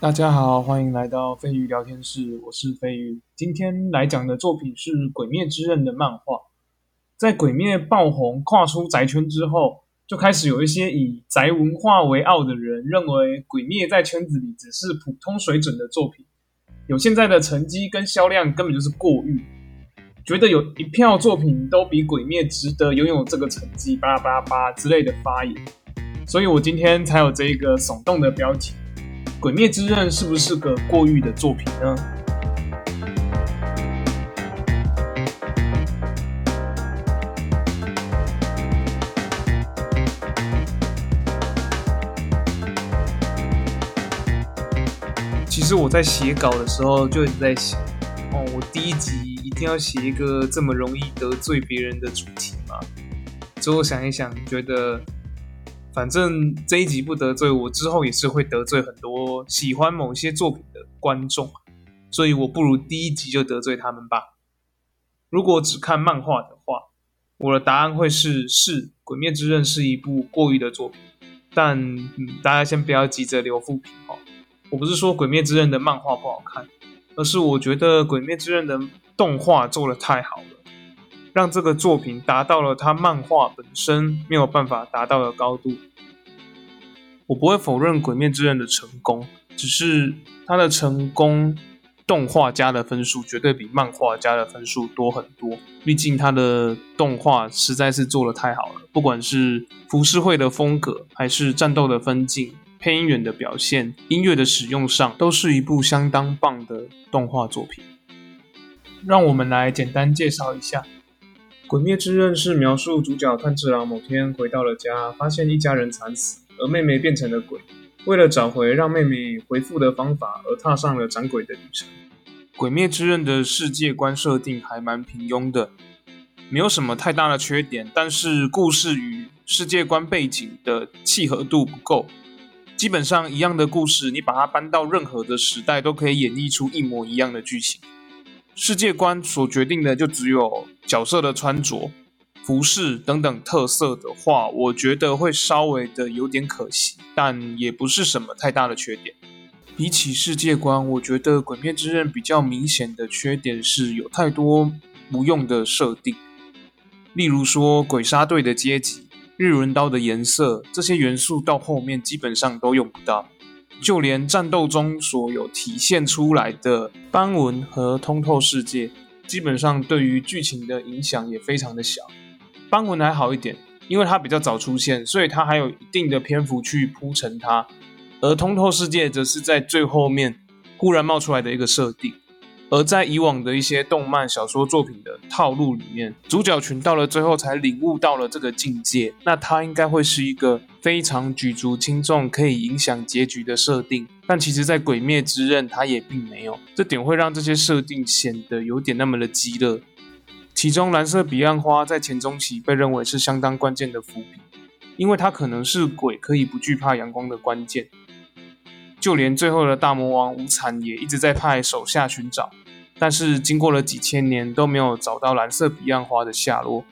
大家好，欢迎来到飞鱼聊天室，我是飞鱼。今天来讲的作品是《鬼灭之刃》的漫画。在《鬼灭》爆红、跨出宅圈之后，就开始有一些以宅文化为傲的人，认为《鬼灭》在圈子里只是普通水准的作品，有现在的成绩跟销量，根本就是过誉。觉得有一票作品都比《鬼灭》值得拥有这个成绩，巴拉巴拉巴之类的发言。所以我今天才有这一个耸动的标题。《鬼灭之刃》是不是个过誉的作品呢？其实我在写稿的时候就一直在想，哦，我第一集一定要写一个这么容易得罪别人的主题吗？最后想一想，觉得。反正这一集不得罪我，之后也是会得罪很多喜欢某些作品的观众，所以我不如第一集就得罪他们吧。如果只看漫画的话，我的答案会是：是《鬼灭之刃》是一部过誉的作品。但嗯，大家先不要急着留复评哦。我不是说《鬼灭之刃》的漫画不好看，而是我觉得《鬼灭之刃》的动画做的太好。让这个作品达到了它漫画本身没有办法达到的高度。我不会否认《鬼灭之刃》的成功，只是它的成功，动画加的分数绝对比漫画加的分数多很多。毕竟它的动画实在是做的太好了，不管是浮世绘的风格，还是战斗的分镜、配音员的表现、音乐的使用上，都是一部相当棒的动画作品。让我们来简单介绍一下。《鬼灭之刃》是描述主角炭治郎某天回到了家，发现一家人惨死，而妹妹变成了鬼。为了找回让妹妹回复的方法，而踏上了斩鬼的旅程。《鬼灭之刃》的世界观设定还蛮平庸的，没有什么太大的缺点，但是故事与世界观背景的契合度不够。基本上一样的故事，你把它搬到任何的时代，都可以演绎出一模一样的剧情。世界观所决定的就只有角色的穿着、服饰等等特色的话，我觉得会稍微的有点可惜，但也不是什么太大的缺点。比起世界观，我觉得《鬼灭之刃》比较明显的缺点是有太多不用的设定，例如说鬼杀队的阶级、日轮刀的颜色这些元素，到后面基本上都用不到。就连战斗中所有体现出来的斑纹和通透世界，基本上对于剧情的影响也非常的小。斑纹还好一点，因为它比较早出现，所以它还有一定的篇幅去铺陈它。而通透世界则是在最后面忽然冒出来的一个设定。而在以往的一些动漫小说作品的套路里面，主角群到了最后才领悟到了这个境界，那他应该会是一个非常举足轻重、可以影响结局的设定。但其实，在《鬼灭之刃》，他也并没有，这点会让这些设定显得有点那么的激烈。其中，蓝色彼岸花在前中期被认为是相当关键的伏笔，因为它可能是鬼可以不惧怕阳光的关键。就连最后的大魔王无惨也一直在派手下寻找，但是经过了几千年都没有找到蓝色彼岸花的下落。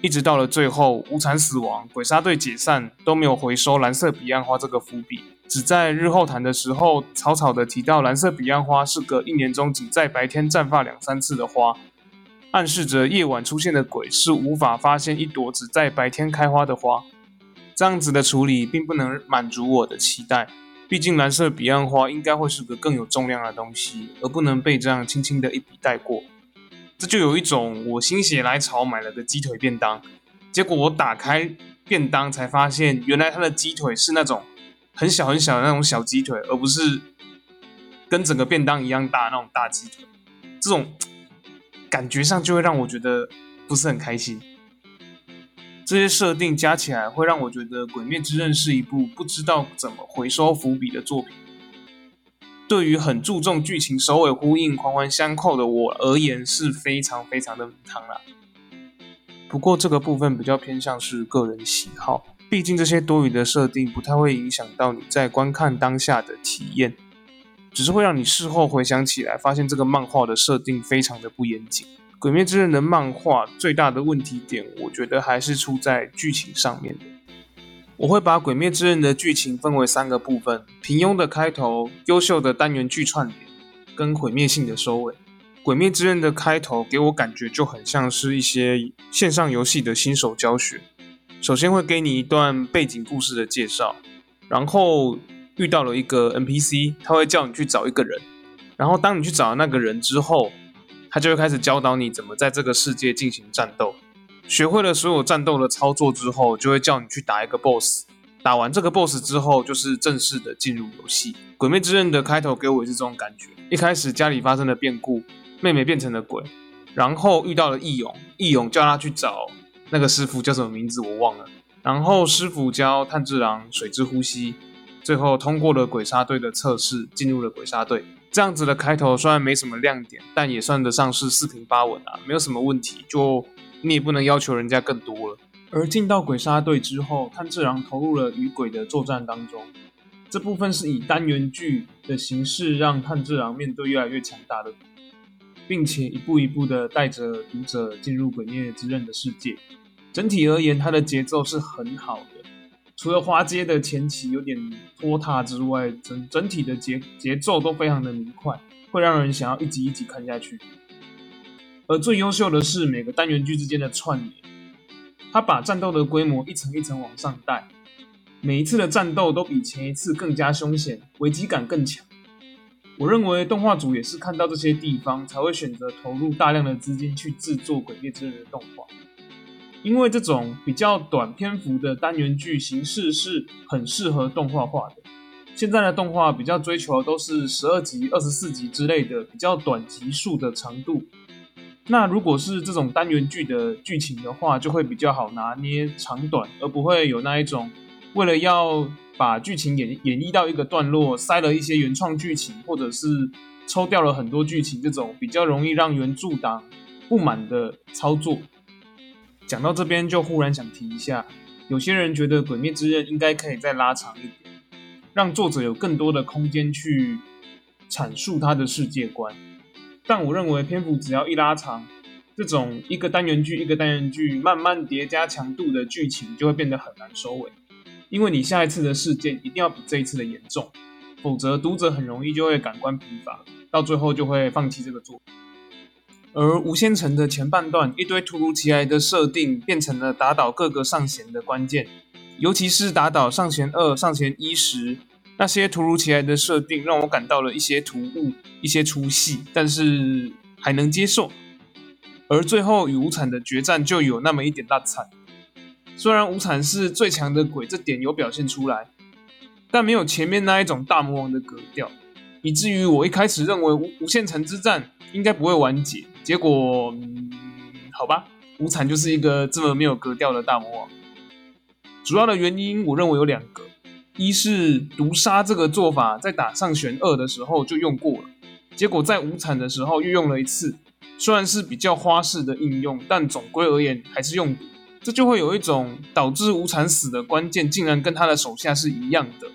一直到了最后，无惨死亡，鬼杀队解散都没有回收蓝色彼岸花这个伏笔，只在日后谈的时候草草的提到蓝色彼岸花是个一年中仅在白天绽放两三次的花，暗示着夜晚出现的鬼是无法发现一朵只在白天开花的花。这样子的处理并不能满足我的期待。毕竟蓝色彼岸花应该会是个更有重量的东西，而不能被这样轻轻的一笔带过。这就有一种我心血来潮买了个鸡腿便当，结果我打开便当才发现，原来它的鸡腿是那种很小很小的那种小鸡腿，而不是跟整个便当一样大那种大鸡腿。这种感觉上就会让我觉得不是很开心。这些设定加起来，会让我觉得《鬼灭之刃》是一部不知道怎么回收伏笔的作品。对于很注重剧情首尾呼应、环环相扣的我而言，是非常非常的汤啦。不过这个部分比较偏向是个人喜好，毕竟这些多余的设定不太会影响到你在观看当下的体验，只是会让你事后回想起来，发现这个漫画的设定非常的不严谨。《鬼灭之刃》的漫画最大的问题点，我觉得还是出在剧情上面的。我会把《鬼灭之刃》的剧情分为三个部分：平庸的开头、优秀的单元剧串联，跟毁灭性的收尾。《鬼灭之刃》的开头给我感觉就很像是一些线上游戏的新手教学。首先会给你一段背景故事的介绍，然后遇到了一个 NPC，他会叫你去找一个人，然后当你去找那个人之后，他就会开始教导你怎么在这个世界进行战斗。学会了所有战斗的操作之后，就会叫你去打一个 BOSS。打完这个 BOSS 之后，就是正式的进入游戏。《鬼灭之刃》的开头给我也是这种感觉。一开始家里发生了变故，妹妹变成了鬼，然后遇到了义勇，义勇叫他去找那个师傅，叫什么名字我忘了。然后师傅教炭治郎水之呼吸，最后通过了鬼杀队的测试，进入了鬼杀队。这样子的开头虽然没什么亮点，但也算得上是四平八稳啊，没有什么问题。就你也不能要求人家更多了。而进到鬼杀队之后，炭治郎投入了与鬼的作战当中。这部分是以单元剧的形式，让炭治郎面对越来越强大的，并且一步一步的带着读者进入鬼灭之刃的世界。整体而言，它的节奏是很好的，除了花街的前期有点拖沓之外，整整体的节节奏都非常的明快，会让人想要一集一集看下去。而最优秀的是每个单元剧之间的串联，它把战斗的规模一层一层往上带，每一次的战斗都比前一次更加凶险，危机感更强。我认为动画组也是看到这些地方，才会选择投入大量的资金去制作《鬼灭之刃》的动画，因为这种比较短篇幅的单元剧形式是很适合动画化的。现在的动画比较追求都是十二集、二十四集之类的比较短集数的长度。那如果是这种单元剧的剧情的话，就会比较好拿捏长短，而不会有那一种为了要把剧情演演绎到一个段落，塞了一些原创剧情，或者是抽掉了很多剧情，这种比较容易让原著党不满的操作。讲到这边，就忽然想提一下，有些人觉得《鬼灭之刃》应该可以再拉长一点，让作者有更多的空间去阐述他的世界观。但我认为篇幅只要一拉长，这种一个单元剧一个单元剧慢慢叠加强度的剧情就会变得很难收尾，因为你下一次的事件一定要比这一次的严重，否则读者很容易就会感官疲乏，到最后就会放弃这个作品。而无限城的前半段一堆突如其来的设定变成了打倒各个上弦的关键，尤其是打倒上弦二、上弦一时。那些突如其来的设定让我感到了一些突兀、一些出戏，但是还能接受。而最后与无惨的决战就有那么一点大惨。虽然无惨是最强的鬼，这点有表现出来，但没有前面那一种大魔王的格调，以至于我一开始认为无无限城之战应该不会完结。结果，嗯，好吧，无惨就是一个这么没有格调的大魔王。主要的原因，我认为有两个。一是毒杀这个做法，在打上旋二的时候就用过了，结果在无惨的时候又用了一次，虽然是比较花式的应用，但总归而言还是用毒，这就会有一种导致无惨死的关键竟然跟他的手下是一样的，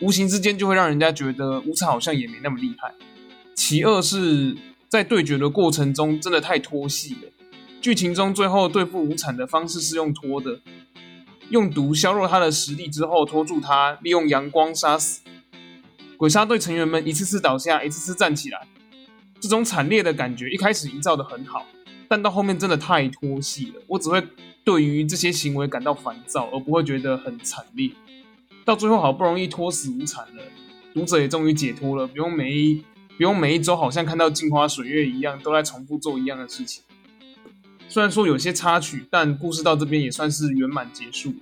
无形之间就会让人家觉得无惨好像也没那么厉害。其二是在对决的过程中真的太拖戏了，剧情中最后对付无惨的方式是用拖的。用毒削弱他的实力之后，拖住他，利用阳光杀死鬼杀队成员们，一次次倒下，一次次站起来。这种惨烈的感觉一开始营造的很好，但到后面真的太拖戏了。我只会对于这些行为感到烦躁，而不会觉得很惨烈。到最后好不容易拖死无惨了，读者也终于解脱了，不用每一不用每一周好像看到镜花水月一样，都在重复做一样的事情。虽然说有些插曲，但故事到这边也算是圆满结束。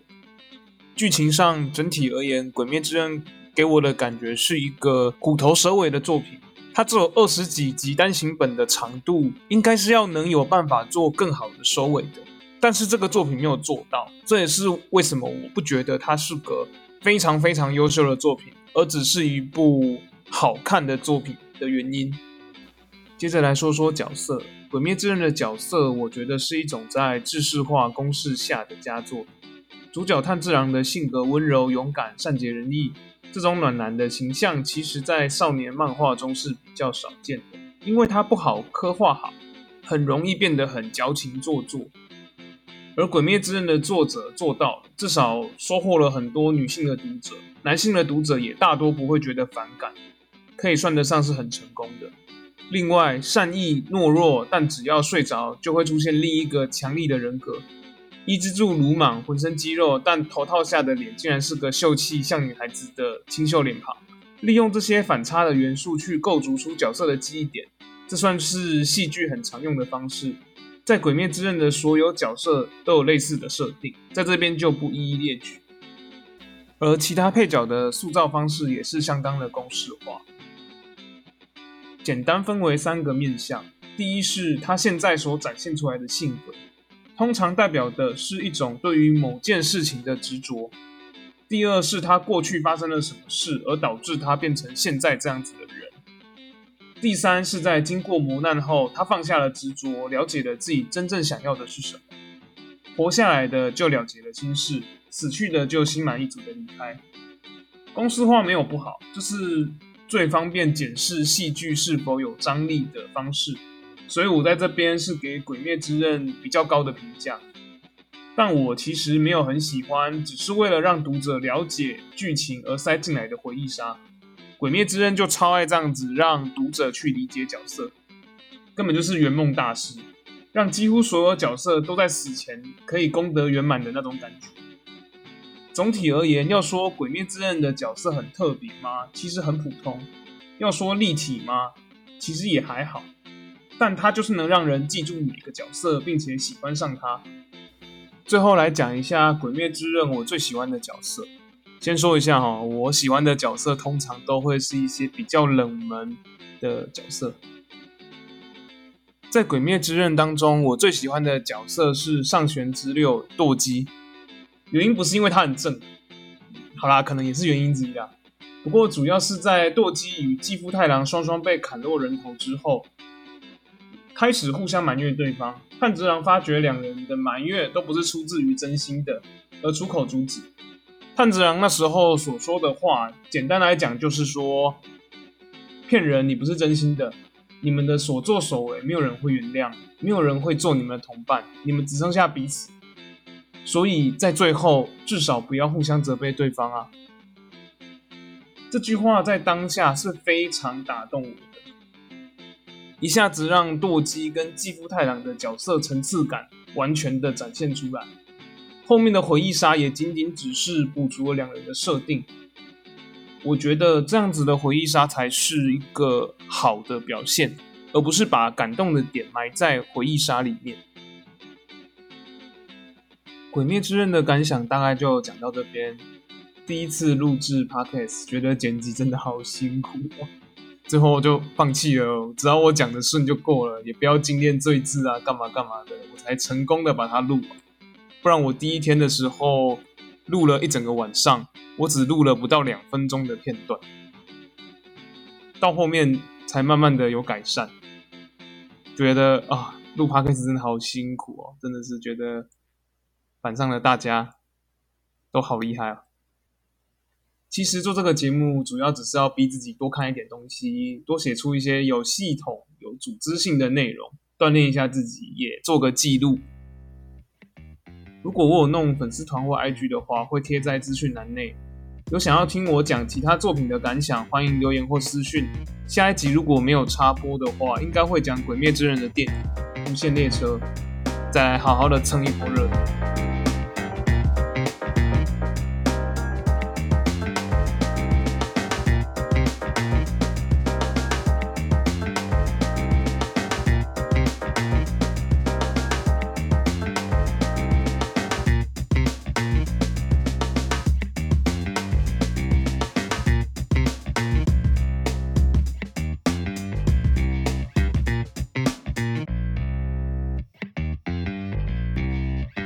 剧情上整体而言，《鬼灭之刃》给我的感觉是一个虎头蛇尾的作品。它只有二十几集单行本的长度，应该是要能有办法做更好的收尾的。但是这个作品没有做到，这也是为什么我不觉得它是个非常非常优秀的作品，而只是一部好看的作品的原因。接着来说说角色。《鬼灭之刃》的角色，我觉得是一种在制式化公式下的佳作。主角炭治郎的性格温柔、勇敢、善解人意，这种暖男的形象，其实在少年漫画中是比较少见的，因为他不好刻画好，很容易变得很矫情做作。而《鬼灭之刃》的作者做到，至少收获了很多女性的读者，男性的读者也大多不会觉得反感，可以算得上是很成功的。另外，善意懦弱，但只要睡着就会出现另一个强力的人格。抑制住鲁莽，浑身肌肉，但头套下的脸竟然是个秀气像女孩子的清秀脸庞。利用这些反差的元素去构筑出角色的记忆点，这算是戏剧很常用的方式。在《鬼灭之刃》的所有角色都有类似的设定，在这边就不一一列举。而其他配角的塑造方式也是相当的公式化。简单分为三个面向：第一是他现在所展现出来的性格，通常代表的是一种对于某件事情的执着；第二是他过去发生了什么事，而导致他变成现在这样子的人；第三是在经过磨难后，他放下了执着，了解了自己真正想要的是什么，活下来的就了结了心事，死去的就心满意足的离开。公式化没有不好，就是。最方便检视戏剧是否有张力的方式，所以我在这边是给《鬼灭之刃》比较高的评价。但我其实没有很喜欢，只是为了让读者了解剧情而塞进来的回忆杀。《鬼灭之刃》就超爱这样子让读者去理解角色，根本就是圆梦大师，让几乎所有角色都在死前可以功德圆满的那种感觉。总体而言，要说《鬼灭之刃》的角色很特别吗？其实很普通。要说立体吗？其实也还好。但它就是能让人记住每个角色，并且喜欢上他。最后来讲一下《鬼灭之刃》我最喜欢的角色。先说一下哈，我喜欢的角色通常都会是一些比较冷门的角色。在《鬼灭之刃》当中，我最喜欢的角色是上弦之六舵姬。原因不是因为他很正，好啦，可能也是原因之一啦。不过主要是在舵姬与继父太郎双双被砍落人头之后，开始互相埋怨对方。炭治郎发觉两人的埋怨都不是出自于真心的，而出口阻止。炭治郎那时候所说的话，简单来讲就是说，骗人，你不是真心的，你们的所作所为没有人会原谅，没有人会做你们的同伴，你们只剩下彼此。所以在最后，至少不要互相责备对方啊！这句话在当下是非常打动我的，一下子让舵姬跟继父太郎的角色层次感完全的展现出来。后面的回忆杀也仅仅只是补足了两人的设定。我觉得这样子的回忆杀才是一个好的表现，而不是把感动的点埋在回忆杀里面。《鬼灭之刃》的感想大概就讲到这边。第一次录制 podcast，觉得剪辑真的好辛苦哦，最后就放弃了。只要我讲的顺就够了，也不要精炼赘字啊，干嘛干嘛的，我才成功的把它录完。不然我第一天的时候录了一整个晚上，我只录了不到两分钟的片段，到后面才慢慢的有改善。觉得啊，录 podcast 真的好辛苦哦，真的是觉得。反上了，大家都好厉害啊！其实做这个节目，主要只是要逼自己多看一点东西，多写出一些有系统、有组织性的内容，锻炼一下自己，也做个记录。如果我有弄粉丝团或 IG 的话，会贴在资讯栏内。有想要听我讲其他作品的感想，欢迎留言或私讯。下一集如果没有插播的话，应该会讲《鬼灭之刃》的电影《无限列车》，再好好的蹭一波热度。